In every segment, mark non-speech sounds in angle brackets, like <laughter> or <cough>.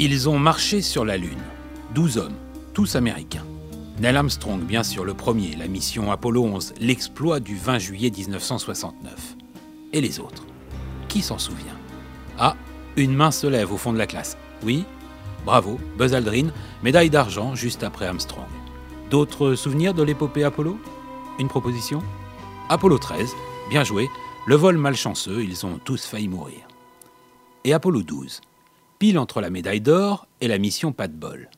Ils ont marché sur la Lune. Douze hommes, tous américains. Neil Armstrong, bien sûr, le premier, la mission Apollo 11, l'exploit du 20 juillet 1969. Et les autres? Qui s'en souvient? Ah, une main se lève au fond de la classe. Oui? Bravo, Buzz Aldrin, médaille d'argent juste après Armstrong. D'autres souvenirs de l'épopée Apollo? Une proposition? Apollo 13, bien joué, le vol malchanceux, ils ont tous failli mourir. Et Apollo 12, pile entre la médaille d'or et la mission pas de bol.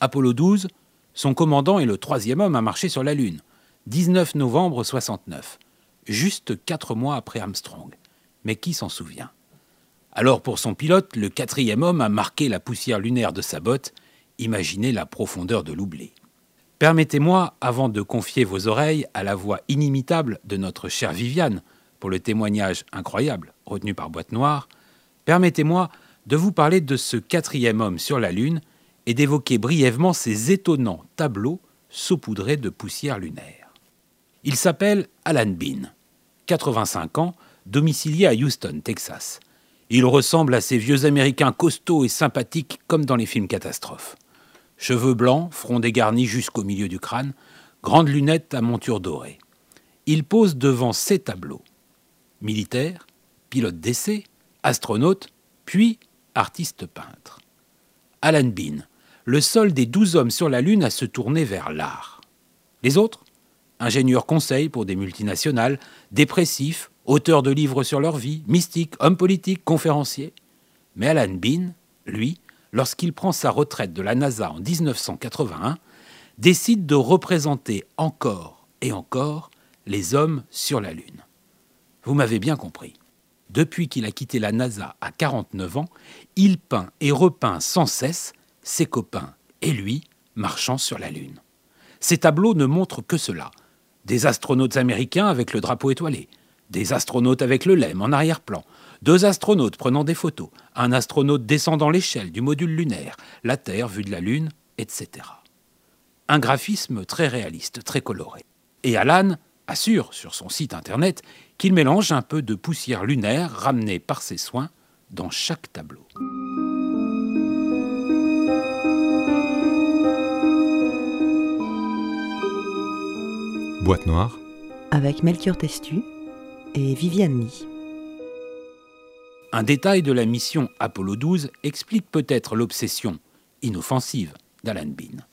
Apollo 12, son commandant est le troisième homme à marcher sur la Lune, 19 novembre 69, juste quatre mois après Armstrong. Mais qui s'en souvient? Alors pour son pilote, le quatrième homme a marqué la poussière lunaire de sa botte, imaginez la profondeur de l'oubli. Permettez-moi, avant de confier vos oreilles à la voix inimitable de notre chère Viviane, pour le témoignage incroyable retenu par Boîte Noire, permettez-moi de vous parler de ce quatrième homme sur la Lune et d'évoquer brièvement ces étonnants tableaux saupoudrés de poussière lunaire. Il s'appelle Alan Bean, 85 ans, domicilié à Houston, Texas. Il ressemble à ces vieux Américains costauds et sympathiques comme dans les films catastrophes. Cheveux blancs, front dégarni jusqu'au milieu du crâne, grandes lunettes à monture dorée. Il pose devant ces tableaux. Militaire, pilote d'essai, astronaute, puis artiste peintre. Alan Bean, le seul des douze hommes sur la Lune à se tourner vers l'art. Les autres? Ingénieurs conseils pour des multinationales, dépressifs, auteurs de livres sur leur vie, mystiques, hommes politiques, conférenciers. Mais Alan Bean, lui, lorsqu'il prend sa retraite de la NASA en 1981, décide de représenter encore et encore les hommes sur la Lune. Vous m'avez bien compris. Depuis qu'il a quitté la NASA à 49 ans, il peint et repeint sans cesse ses copains et lui marchant sur la Lune. Ces tableaux ne montrent que cela. Des astronautes américains avec le drapeau étoilé, des astronautes avec le LEM en arrière-plan, deux astronautes prenant des photos, un astronaute descendant l'échelle du module lunaire, la Terre vue de la Lune, etc. Un graphisme très réaliste, très coloré. Et Alan assure sur son site internet qu'il mélange un peu de poussière lunaire ramenée par ses soins dans chaque tableau. Boîte noire. avec Melchior Testu et Viviane. Un détail de la mission Apollo 12 explique peut-être l'obsession inoffensive d'Alan Bean.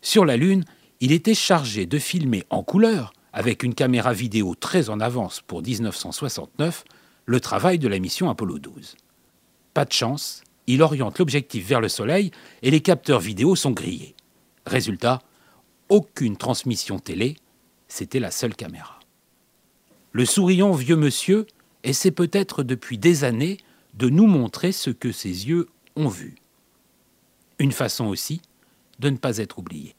Sur la Lune, il était chargé de filmer en couleur, avec une caméra vidéo très en avance pour 1969, le travail de la mission Apollo 12. Pas de chance, il oriente l'objectif vers le Soleil et les capteurs vidéo sont grillés. Résultat, aucune transmission télé, c'était la seule caméra. Le souriant vieux monsieur essaie peut-être depuis des années de nous montrer ce que ses yeux ont vu. Une façon aussi de ne pas être oublié.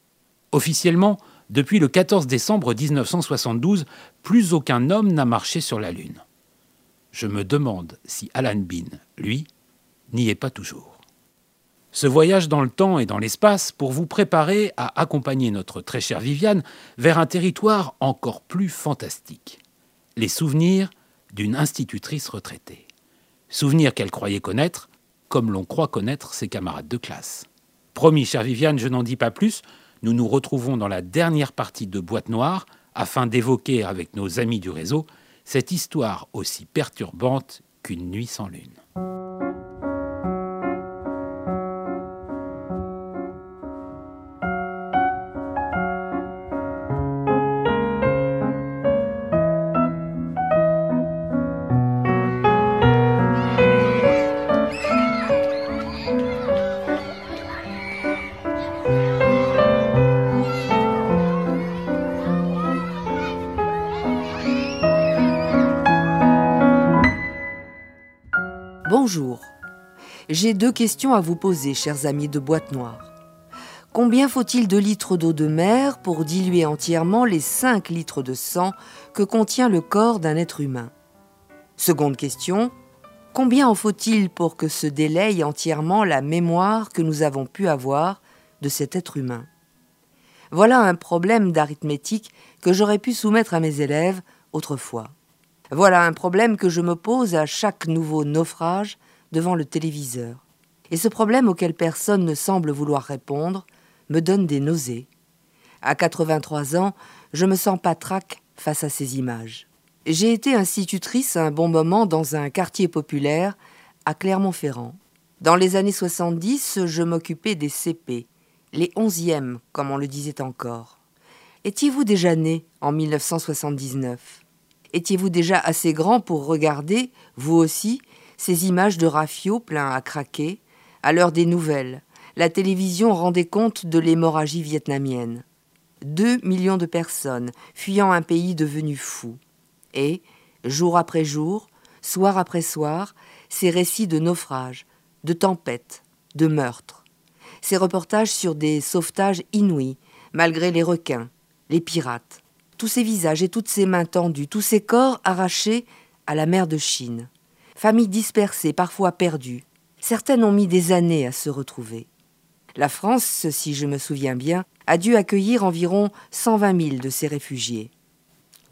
Officiellement, depuis le 14 décembre 1972, plus aucun homme n'a marché sur la Lune. Je me demande si Alan Bean, lui, n'y est pas toujours. Ce voyage dans le temps et dans l'espace pour vous préparer à accompagner notre très chère Viviane vers un territoire encore plus fantastique. Les souvenirs d'une institutrice retraitée. Souvenirs qu'elle croyait connaître, comme l'on croit connaître ses camarades de classe. Promis, chère Viviane, je n'en dis pas plus, nous nous retrouvons dans la dernière partie de Boîte Noire afin d'évoquer avec nos amis du réseau cette histoire aussi perturbante qu'une nuit sans lune. J'ai deux questions à vous poser, chers amis de Boîte Noire. Combien faut-il de litres d'eau de mer pour diluer entièrement les 5 litres de sang que contient le corps d'un être humain? Seconde question. Combien en faut-il pour que se délaye entièrement la mémoire que nous avons pu avoir de cet être humain? Voilà un problème d'arithmétique que j'aurais pu soumettre à mes élèves autrefois. Voilà un problème que je me pose à chaque nouveau naufrage devant le téléviseur. Et ce problème auquel personne ne semble vouloir répondre me donne des nausées. À 83 ans, je me sens patraque face à ces images. J'ai été institutrice un bon moment dans un quartier populaire à Clermont-Ferrand. Dans les années 70, je m'occupais des CP, les onzièmes, comme on le disait encore. Étiez-vous déjà né en 1979 Étiez-vous déjà assez grand pour regarder, vous aussi, ces images de Rafio pleins à craquer À l'heure des nouvelles, la télévision rendait compte de l'hémorragie vietnamienne. Deux millions de personnes fuyant un pays devenu fou. Et, jour après jour, soir après soir, ces récits de naufrages, de tempêtes, de meurtres. Ces reportages sur des sauvetages inouïs, malgré les requins, les pirates. Tous ces visages et toutes ces mains tendues, tous ces corps arrachés à la mer de Chine. Familles dispersées, parfois perdues. Certaines ont mis des années à se retrouver. La France, si je me souviens bien, a dû accueillir environ 120 000 de ces réfugiés.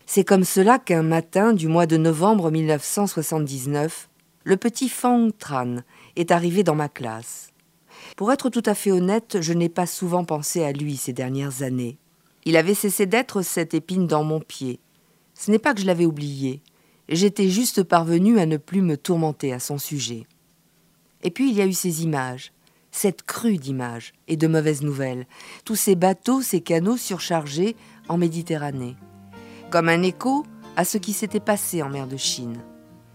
C'est comme cela qu'un matin du mois de novembre 1979, le petit Fang Tran est arrivé dans ma classe. Pour être tout à fait honnête, je n'ai pas souvent pensé à lui ces dernières années. Il avait cessé d'être cette épine dans mon pied. Ce n'est pas que je l'avais oublié, j'étais juste parvenu à ne plus me tourmenter à son sujet. Et puis il y a eu ces images, cette crue d'images et de mauvaises nouvelles, tous ces bateaux, ces canaux surchargés en Méditerranée, comme un écho à ce qui s'était passé en mer de Chine.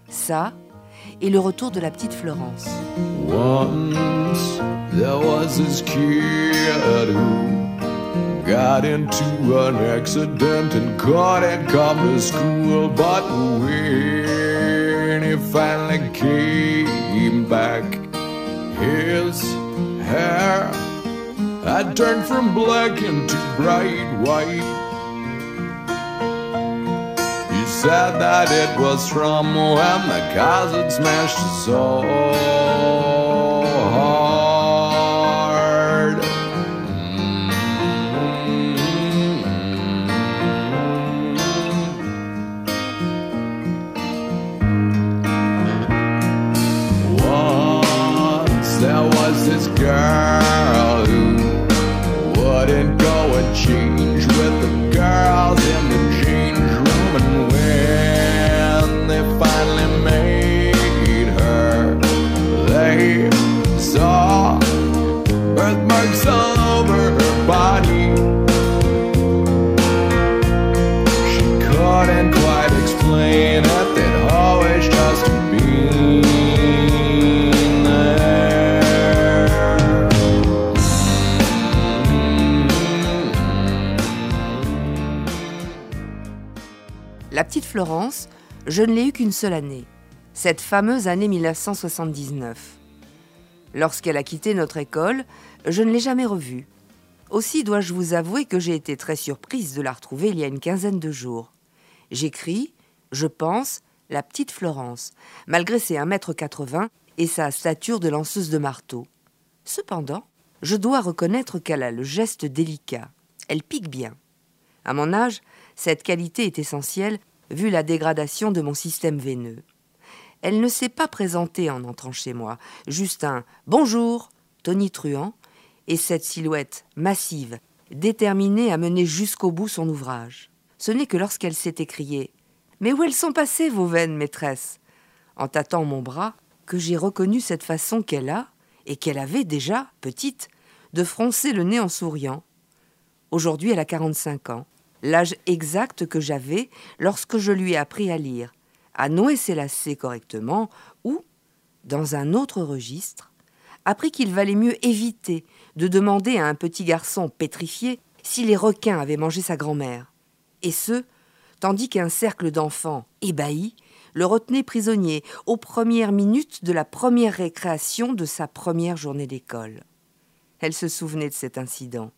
Ça, et le retour de la petite Florence. Got into an accident and couldn't come to school. But when he finally came back, his hair had turned from black into bright white. He said that it was from when the cars had smashed so hard. La petite Florence, je ne l'ai eue qu'une seule année, cette fameuse année 1979. Lorsqu'elle a quitté notre école, je ne l'ai jamais revue. Aussi dois-je vous avouer que j'ai été très surprise de la retrouver il y a une quinzaine de jours. J'écris, je pense, la petite Florence, malgré ses 1m80 et sa stature de lanceuse de marteau. Cependant, je dois reconnaître qu'elle a le geste délicat. Elle pique bien. À mon âge, cette qualité est essentielle vu la dégradation de mon système veineux. Elle ne s'est pas présentée en entrant chez moi, juste un bonjour tonitruant et cette silhouette massive, déterminée à mener jusqu'au bout son ouvrage. Ce n'est que lorsqu'elle s'est écriée Mais où elles sont passées vos veines, maîtresse? en tâtant mon bras, que j'ai reconnu cette façon qu'elle a, et qu'elle avait déjà, petite, de froncer le nez en souriant. Aujourd'hui, elle a 45 ans, l'âge exact que j'avais lorsque je lui ai appris à lire, à nouer ses lacets correctement, ou, dans un autre registre, appris qu'il valait mieux éviter de demander à un petit garçon pétrifié si les requins avaient mangé sa grand-mère. Et ce, tandis qu'un cercle d'enfants ébahis le retenait prisonnier aux premières minutes de la première récréation de sa première journée d'école. Elle se souvenait de cet incident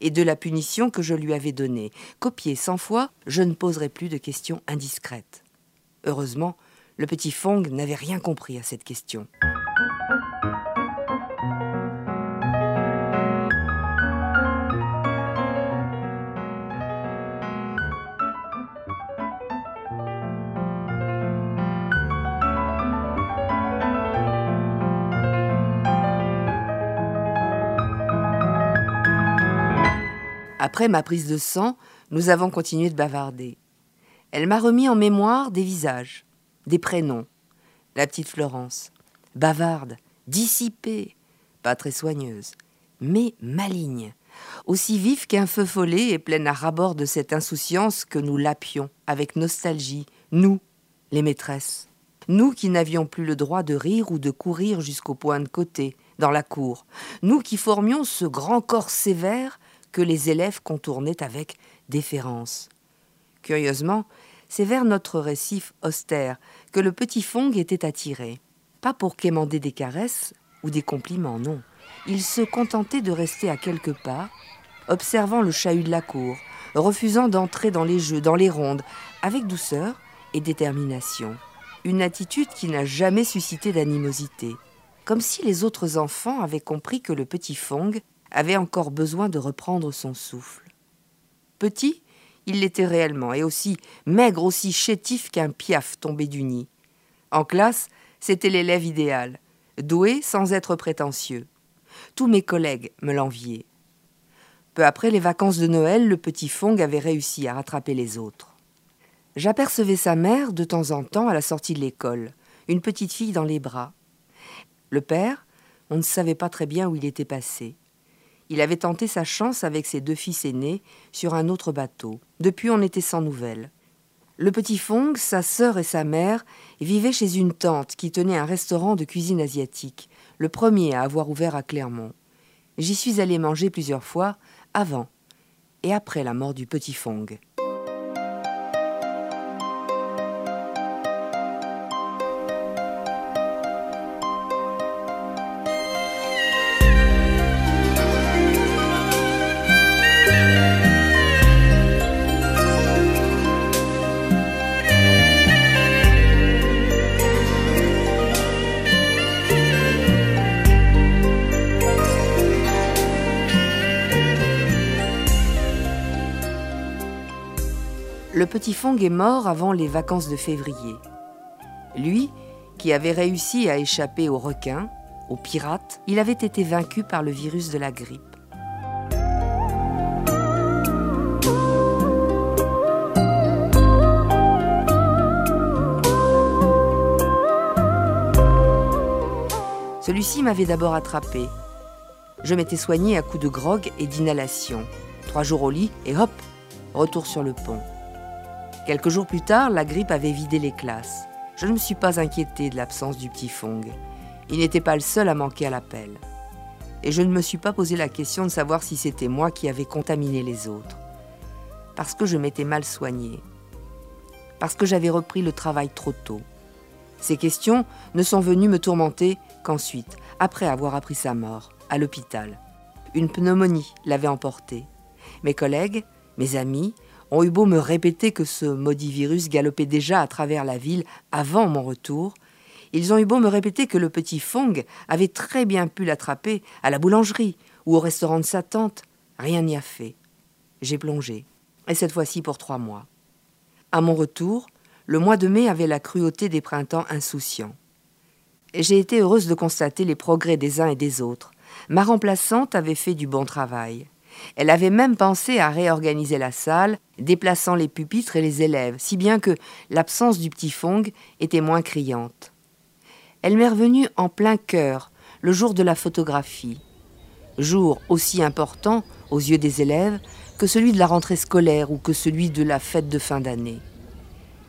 et de la punition que je lui avais donnée. Copiée cent fois, je ne poserai plus de questions indiscrètes. Heureusement, Le petit Fong n'avait rien compris à cette question. Après ma prise de sang, nous avons continué de bavarder. Elle m'a remis en mémoire des visages, des prénoms. La petite Florence, bavarde, dissipée, pas très soigneuse, mais maligne, aussi vive qu'un feu follet et pleine à rabord de cette insouciance que nous lapions avec nostalgie, nous, les maîtresses. Nous qui n'avions plus le droit de rire ou de courir jusqu'au point de côté, dans la cour. Nous qui formions ce grand corps sévère que les élèves contournaient avec déférence. Curieusement, c'est vers notre récif austère que le petit Fong était attiré. Pas pour quémander des caresses ou des compliments, non. Il se contentait de rester à quelques pas, observant le chahut de la cour, refusant d'entrer dans les jeux, dans les rondes, avec douceur et détermination. Une attitude qui n'a jamais suscité d'animosité, comme si les autres enfants avaient compris que le petit Fong avait encore besoin de reprendre son souffle. Petit, il l'était réellement, et aussi maigre, aussi chétif qu'un piaf tombé du nid. En classe, c'était l'élève idéal, doué sans être prétentieux. Tous mes collègues me l'enviaient. Peu après les vacances de Noël, le petit Fong avait réussi à rattraper les autres. J'apercevais sa mère de temps en temps à la sortie de l'école, une petite fille dans les bras. Le père, on ne savait pas très bien où il était passé. Il avait tenté sa chance avec ses deux fils aînés sur un autre bateau. Depuis, on était sans nouvelles. Le petit Fong, sa sœur et sa mère vivaient chez une tante qui tenait un restaurant de cuisine asiatique, le premier à avoir ouvert à Clermont. J'y suis allé manger plusieurs fois, avant et après la mort du petit Fong. Petit Fong est mort avant les vacances de février. Lui, qui avait réussi à échapper aux requins, aux pirates, il avait été vaincu par le virus de la grippe. Celui-ci m'avait d'abord attrapé. Je m'étais soigné à coups de grog et d'inhalation. Trois jours au lit et hop, retour sur le pont. Quelques jours plus tard, la grippe avait vidé les classes. Je ne me suis pas inquiété de l'absence du petit Fong. Il n'était pas le seul à manquer à l'appel. Et je ne me suis pas posé la question de savoir si c'était moi qui avais contaminé les autres. Parce que je m'étais mal soigné. Parce que j'avais repris le travail trop tôt. Ces questions ne sont venues me tourmenter qu'ensuite, après avoir appris sa mort, à l'hôpital. Une pneumonie l'avait emporté. Mes collègues, mes amis, ont eu beau me répéter que ce maudit virus galopait déjà à travers la ville avant mon retour, ils ont eu beau me répéter que le petit Fong avait très bien pu l'attraper à la boulangerie ou au restaurant de sa tante, rien n'y a fait. J'ai plongé, et cette fois-ci pour trois mois. À mon retour, le mois de mai avait la cruauté des printemps insouciants. J'ai été heureuse de constater les progrès des uns et des autres. Ma remplaçante avait fait du bon travail. Elle avait même pensé à réorganiser la salle, déplaçant les pupitres et les élèves, si bien que l'absence du petit Fong était moins criante. Elle m'est revenue en plein cœur, le jour de la photographie. Jour aussi important aux yeux des élèves que celui de la rentrée scolaire ou que celui de la fête de fin d'année.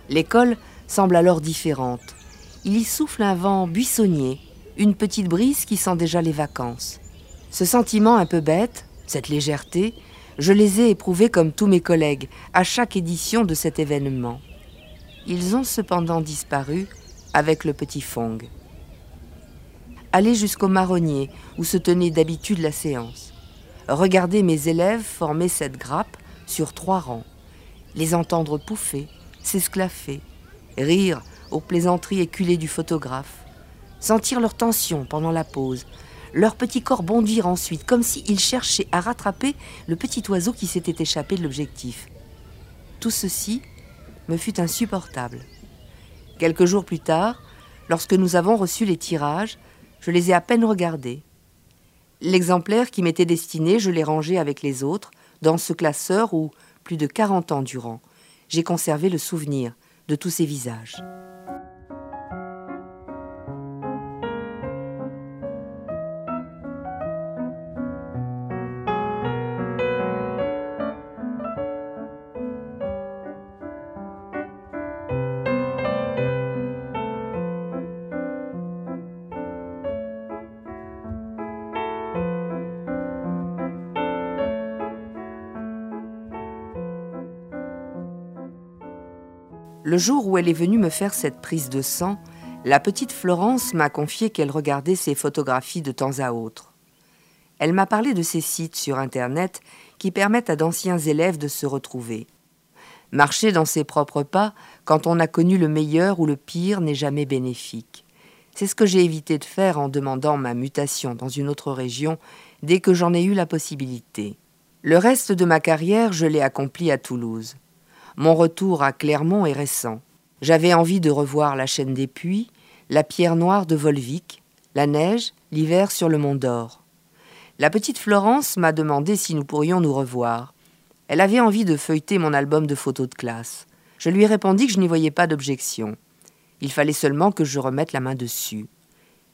L'école semble alors différente. Il y souffle un vent buissonnier, une petite brise qui sent déjà les vacances. Ce sentiment un peu bête, cette légèreté, je les ai éprouvés comme tous mes collègues à chaque édition de cet événement. Ils ont cependant disparu avec le petit Fong. Aller jusqu'au marronnier où se tenait d'habitude la séance. Regarder mes élèves former cette grappe sur trois rangs. Les entendre pouffer, s'esclaffer, rire aux plaisanteries éculées du photographe, sentir leur tension pendant la pause, leur petit corps bondir ensuite, comme s'ils cherchaient à rattraper le petit oiseau qui s'était échappé de l'objectif. Tout ceci me fut insupportable. Quelques jours plus tard, lorsque nous avons reçu les tirages, je les ai à peine regardés. L'exemplaire qui m'était destiné, je l'ai rangé avec les autres dans ce classeur où, plus de 40 ans durant, j'ai conservé le souvenir de tous ces visages. Le jour où elle est venue me faire cette prise de sang, la petite Florence m'a confié qu'elle regardait ses photographies de temps à autre. Elle m'a parlé de ces sites sur Internet qui permettent à d'anciens élèves de se retrouver. Marcher dans ses propres pas, quand on a connu le meilleur ou le pire, n'est jamais bénéfique. C'est ce que j'ai évité de faire en demandant ma mutation dans une autre région dès que j'en ai eu la possibilité. Le reste de ma carrière, je l'ai accompli à Toulouse. Mon retour à Clermont est récent. J'avais envie de revoir la chaîne des puits, la pierre noire de Volvic, la neige, l'hiver sur le Mont d'Or. La petite Florence m'a demandé si nous pourrions nous revoir. Elle avait envie de feuilleter mon album de photos de classe. Je lui ai répondu que je n'y voyais pas d'objection. Il fallait seulement que je remette la main dessus.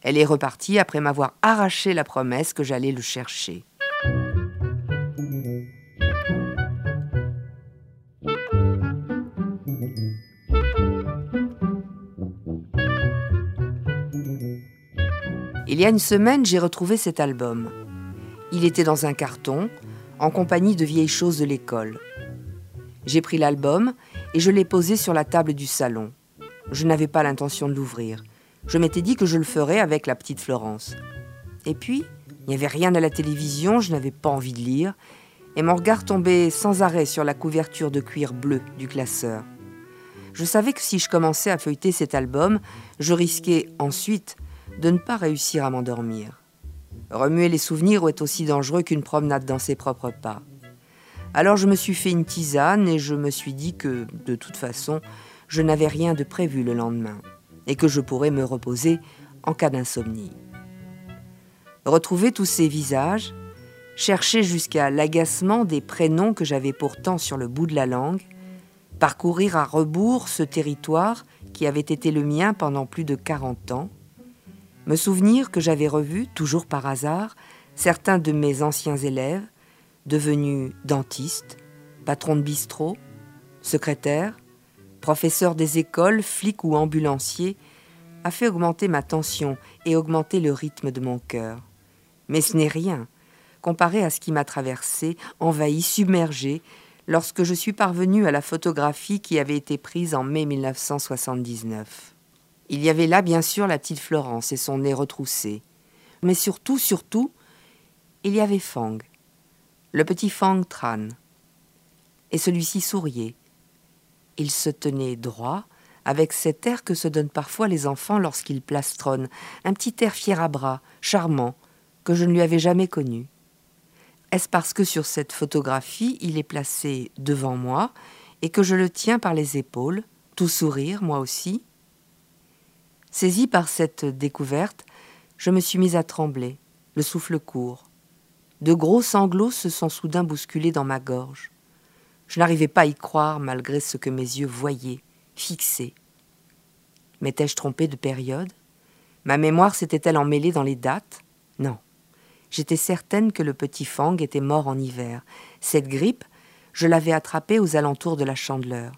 Elle est repartie après m'avoir arraché la promesse que j'allais le chercher. Il y a une semaine, j'ai retrouvé cet album. Il était dans un carton, en compagnie de vieilles choses de l'école. J'ai pris l'album et je l'ai posé sur la table du salon. Je n'avais pas l'intention de l'ouvrir. Je m'étais dit que je le ferais avec la petite Florence. Et puis, il n'y avait rien à la télévision, je n'avais pas envie de lire, et mon regard tombait sans arrêt sur la couverture de cuir bleu du classeur. Je savais que si je commençais à feuilleter cet album, je risquais ensuite de ne pas réussir à m'endormir. Remuer les souvenirs est aussi dangereux qu'une promenade dans ses propres pas. Alors je me suis fait une tisane et je me suis dit que, de toute façon, je n'avais rien de prévu le lendemain et que je pourrais me reposer en cas d'insomnie. Retrouver tous ces visages, chercher jusqu'à l'agacement des prénoms que j'avais pourtant sur le bout de la langue, parcourir à rebours ce territoire qui avait été le mien pendant plus de 40 ans, me souvenir que j'avais revu, toujours par hasard, certains de mes anciens élèves, devenus dentistes, patrons de bistrot, secrétaires, professeurs des écoles, flics ou ambulanciers, a fait augmenter ma tension et augmenter le rythme de mon cœur. Mais ce n'est rien, comparé à ce qui m'a traversé, envahi, submergé, lorsque je suis parvenu à la photographie qui avait été prise en mai 1979. Il y avait là, bien sûr, la petite Florence et son nez retroussé. Mais surtout, surtout, il y avait Fang, le petit Fang Tran. Et celui-ci souriait. Il se tenait droit, avec cet air que se donnent parfois les enfants lorsqu'ils plastronnent, un petit air fier à bras, charmant, que je ne lui avais jamais connu. Est-ce parce que sur cette photographie, il est placé devant moi et que je le tiens par les épaules, tout sourire, moi aussi? Saisi par cette découverte, je me suis mise à trembler, le souffle court. De gros sanglots se sont soudain bousculés dans ma gorge. Je n'arrivais pas à y croire malgré ce que mes yeux voyaient, fixés. M'étais-je trompée de période? Ma mémoire s'était-elle emmêlée dans les dates? Non. J'étais certaine que le petit Fang était mort en hiver. Cette grippe, je l'avais attrapée aux alentours de la chandeleur.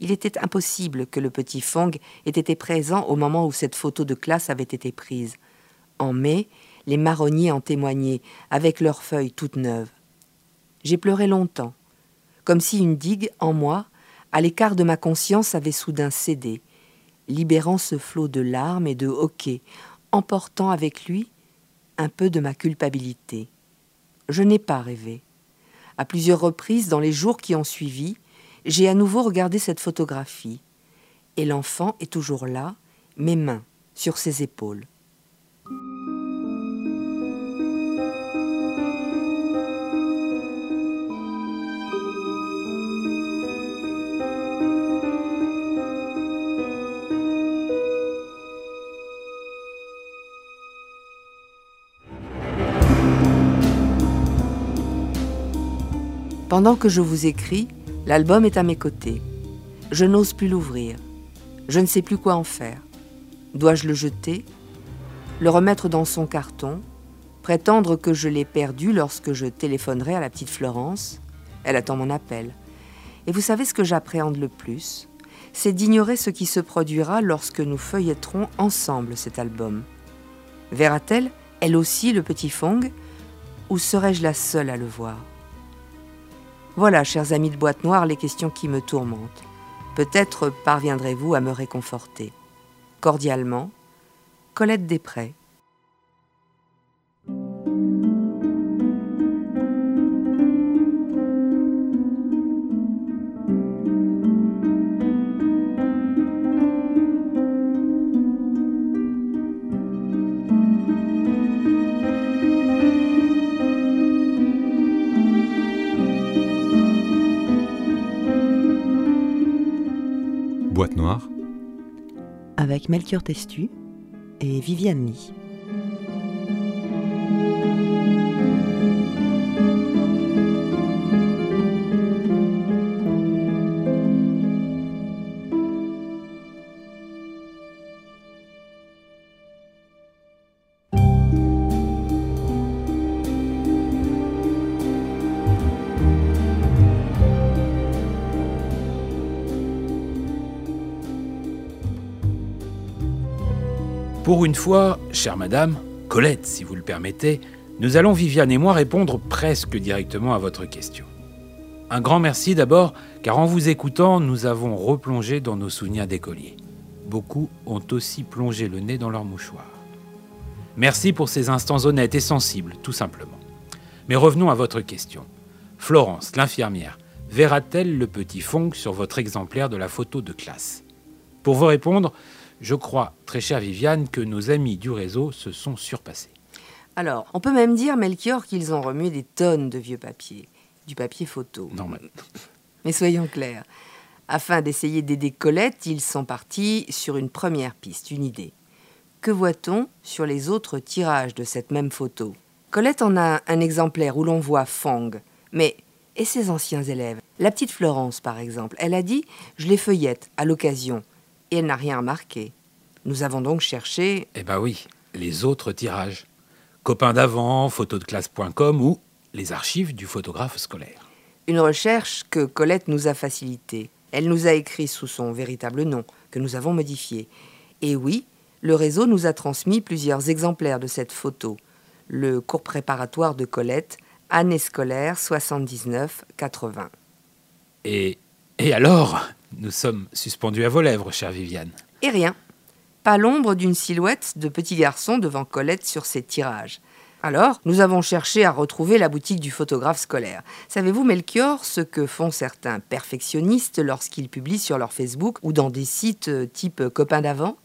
Il était impossible que le petit Fong ait été présent au moment où cette photo de classe avait été prise. En mai, les marronniers en témoignaient, avec leurs feuilles toutes neuves. J'ai pleuré longtemps, comme si une digue en moi, à l'écart de ma conscience, avait soudain cédé, libérant ce flot de larmes et de hoquets, emportant avec lui un peu de ma culpabilité. Je n'ai pas rêvé. À plusieurs reprises, dans les jours qui ont suivi, j'ai à nouveau regardé cette photographie. et l'enfant est toujours là, mes mains sur ses épaules. Pendant que je vous écris, l'album est à mes côtés. Je n'ose plus l'ouvrir. Je ne sais plus quoi en faire. Dois-je le jeter? Le remettre dans son carton? Prétendre que je l'ai perdu lorsque je téléphonerai à la petite Florence? Elle attend mon appel. Et vous savez ce que j'appréhende le plus? C'est d'ignorer ce qui se produira lorsque nous feuilletterons ensemble cet album. Verra-t-elle, elle aussi, le petit Fong? Ou serai-je la seule à le voir? Voilà, chers amis de Boîte Noire, les questions qui me tourmentent. Peut-être parviendrez-vous à me réconforter. Cordialement, Colette Després. Boîte noire, avec Melchior Testu et Viviane Lee. Pour une fois, chère madame, Colette, si vous le permettez, nous allons, Viviane et moi, répondre presque directement à votre question. Un grand merci d'abord, car en vous écoutant, nous avons replongé dans nos souvenirs d'écoliers. Beaucoup ont aussi plongé le nez dans leur mouchoir. Merci pour ces instants honnêtes et sensibles, tout simplement. Mais revenons à votre question. Florence, l'infirmière, verra-t-elle le petit Fong sur votre exemplaire de la photo de classe? Pour vous répondre, je crois, très chère Viviane, que nos amis du réseau se sont surpassés. Alors, on peut même dire, Melchior, qu'ils ont remué des tonnes de vieux papier, du papier photo. Non, mais <laughs> Mais soyons clairs. Afin d'essayer d'aider Colette, ils sont partis sur une première piste, une idée. Que voit-on sur les autres tirages de cette même photo? Colette en a un exemplaire où l'on voit Fang. Mais, et ses anciens élèves? La petite Florence, par exemple, elle a dit Je les feuillette à l'occasion. Et elle n'a rien remarqué. Nous avons donc cherché. Eh ben oui, les autres tirages. Copains d'avant, photodeclasse.com ou les archives du photographe scolaire. Une recherche que Colette nous a facilitée. Elle nous a écrit sous son véritable nom, que nous avons modifié. Et oui, le réseau nous a transmis plusieurs exemplaires de cette photo. Le cours préparatoire de Colette, année scolaire 79-80. Et, et alors Nous sommes suspendus à vos lèvres, chère Viviane. Et rien. Pas l'ombre d'une silhouette de petit garçon devant Colette sur ses tirages. Alors, nous avons cherché à retrouver la boutique du photographe scolaire. Savez-vous, Melchior, ce que font certains perfectionnistes lorsqu'ils publient sur leur Facebook ou dans des sites euh, type copains d'avant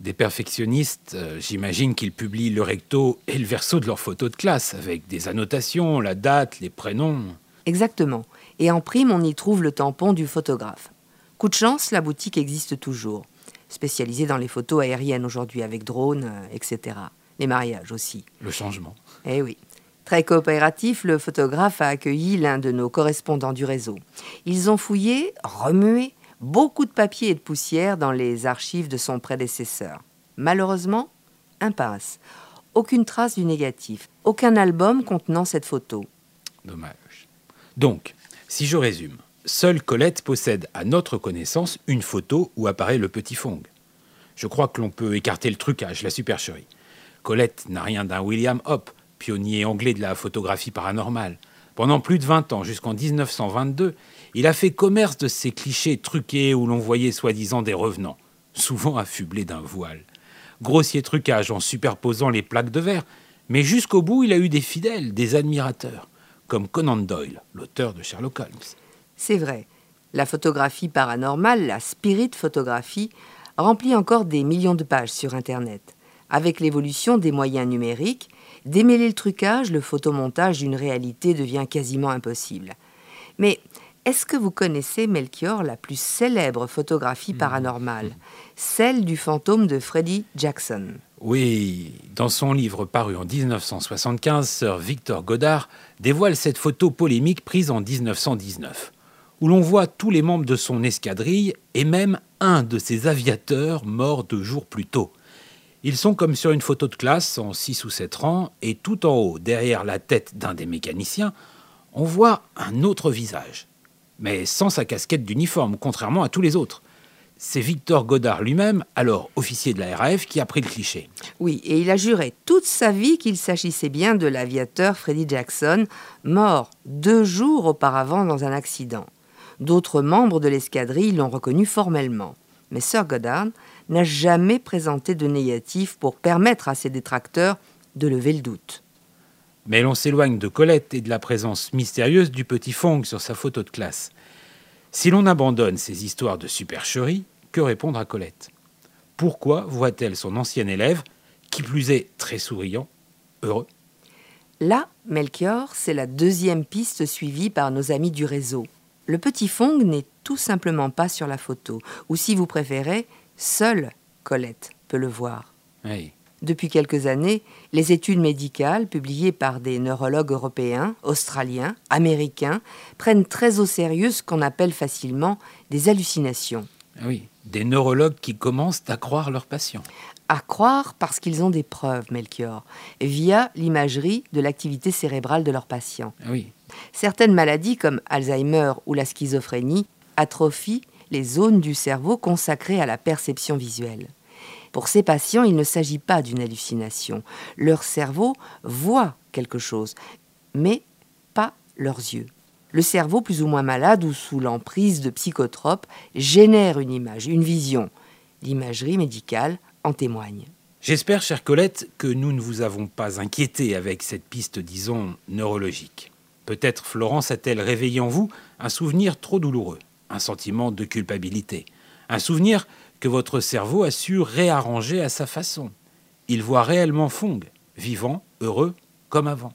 Des perfectionnistes, euh, j'imagine qu'ils publient le recto et le verso de leur photo de classe, avec des annotations, la date, les prénoms. Exactement. Et en prime, on y trouve le tampon du photographe. Coup de chance, la boutique existe toujours. Spécialisée dans les photos aériennes aujourd'hui, avec drones, euh, etc. Les mariages aussi. Le changement. Eh oui. Très coopératif, le photographe a accueilli l'un de nos correspondants du réseau. Ils ont fouillé, remué, beaucoup de papier et de poussière dans les archives de son prédécesseur. Malheureusement, impasse. Aucune trace du négatif. Aucun album contenant cette photo. Dommage. Donc, si je résume, seule Colette possède à notre connaissance une photo où apparaît le petit Fong. Je crois que l'on peut écarter le trucage, la supercherie. Colette n'a rien d'un William Hoppe, pionnier anglais de la photographie paranormale. Pendant plus de 20 ans, jusqu'en 1922, il a fait commerce de ces clichés truqués où l'on voyait soi-disant des revenants, souvent affublés d'un voile. Grossier trucage en superposant les plaques de verre, mais jusqu'au bout, il a eu des fidèles, des admirateurs, comme Conan Doyle, l'auteur de Sherlock Holmes. C'est vrai. La photographie paranormale, la spirit photographie, remplit encore des millions de pages sur Internet. Avec l'évolution des moyens numériques, démêler le trucage, le photomontage d'une réalité devient quasiment impossible. Mais est-ce que vous connaissez, Melchior, la plus célèbre photographie paranormale? Celle du fantôme de Freddie Jackson. Oui, dans son livre paru en 1975, Sir Victor Goddard dévoile cette photo polémique prise en 1919, où l'on voit tous les membres de son escadrille et même un de ses aviateurs mort deux jours plus tôt. Ils sont comme sur une photo de classe en 6 ou 7 rangs, et tout en haut, derrière la tête d'un des mécaniciens, on voit un autre visage, mais sans sa casquette d'uniforme, contrairement à tous les autres. C'est Victor Godard lui-même, alors officier de la RAF, qui a pris le cliché. Oui, et il a juré toute sa vie qu'il s'agissait bien de l'aviateur Freddie Jackson, mort deux jours auparavant dans un accident. D'autres membres de l'escadrille l'ont reconnu formellement. Mais Sir Goddard n'a jamais présenté de négatif pour permettre à ses détracteurs de lever le doute. Mais l'on s'éloigne de Colette et de la présence mystérieuse du petit Fong sur sa photo de classe. Si l'on abandonne ces histoires de supercherie, que répondre à Colette? Pourquoi voit-elle son ancien élève, qui plus est très souriant, heureux? Là, Melchior, c'est la deuxième piste suivie par nos amis du réseau. Le petit Fong n'est tout simplement pas sur la photo, ou si vous préférez, seule Colette peut le voir. Oui. Depuis quelques années, les études médicales publiées par des neurologues européens, australiens, américains prennent très au sérieux ce qu'on appelle facilement des hallucinations. Ah Oui, des neurologues qui commencent à croire leurs patients. À croire parce qu'ils ont des preuves, Melchior, via l'imagerie de l'activité cérébrale de leurs patients. Ah Oui, Certaines maladies comme Alzheimer ou la schizophrénie atrophient les zones du cerveau consacrées à la perception visuelle. Pour ces patients, il ne s'agit pas d'une hallucination. Leur cerveau voit quelque chose, mais pas leurs yeux. Le cerveau, plus ou moins malade ou sous l'emprise de psychotropes, génère une image, une vision. L'imagerie médicale en témoigne. J'espère, chère Colette, que nous ne vous avons pas inquiété avec cette piste, disons, neurologique. Peut-être Florence a-t-elle réveillé en vous un souvenir trop douloureux, un sentiment de culpabilité, un souvenir que votre cerveau a su réarranger à sa façon. Il voit réellement Fong, vivant, heureux, comme avant.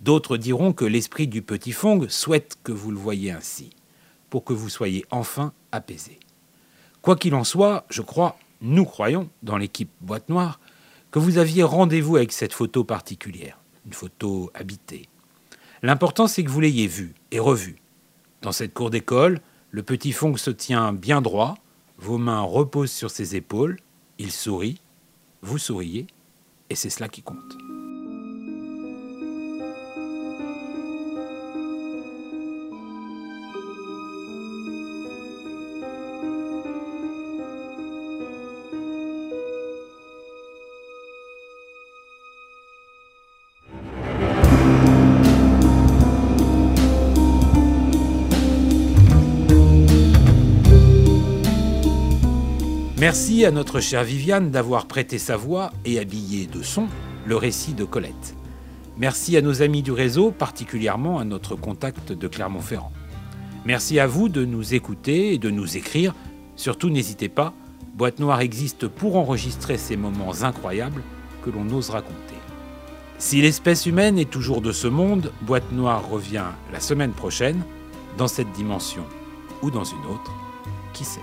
D'autres diront que l'esprit du petit Fong souhaite que vous le voyiez ainsi, pour que vous soyez enfin apaisé. Quoi qu'il en soit, je crois, nous croyons, dans l'équipe Boîte Noire, que vous aviez rendez-vous avec cette photo particulière, une photo habitée. L'important, c'est que vous l'ayez vue et revue. Dans cette cour d'école, le petit Fong se tient bien droit, vos mains reposent sur ses épaules, il sourit, vous souriez, et c'est cela qui compte. Merci à notre chère Viviane d'avoir prêté sa voix et habillé de son le récit de Colette. Merci à nos amis du réseau, particulièrement à notre contact de Clermont-Ferrand. Merci à vous de nous écouter et de nous écrire. Surtout n'hésitez pas, Boîte Noire existe pour enregistrer ces moments incroyables que l'on ose raconter. Si l'espèce humaine est toujours de ce monde, Boîte Noire revient la semaine prochaine, dans cette dimension ou dans une autre, qui sait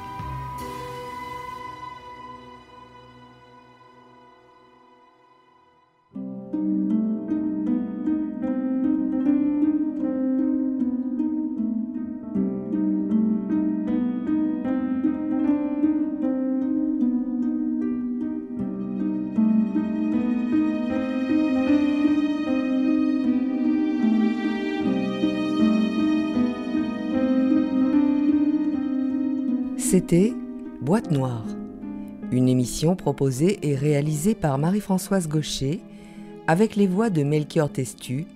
C'était Boîte Noire, une émission proposée et réalisée par Marie-Françoise Gaucher avec les voix de Melchior Testu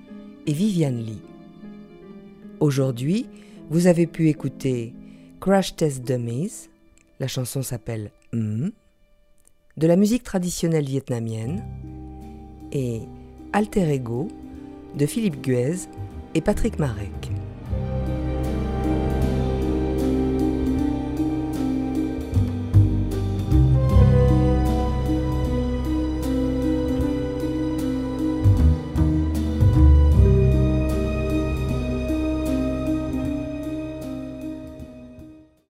et Viviane Lee. Aujourd'hui, vous avez pu écouter Crash Test Dummies, la chanson s'appelle Hmm, de la musique traditionnelle vietnamienne et Alter Ego de Philippe Guez et Patrick Marais.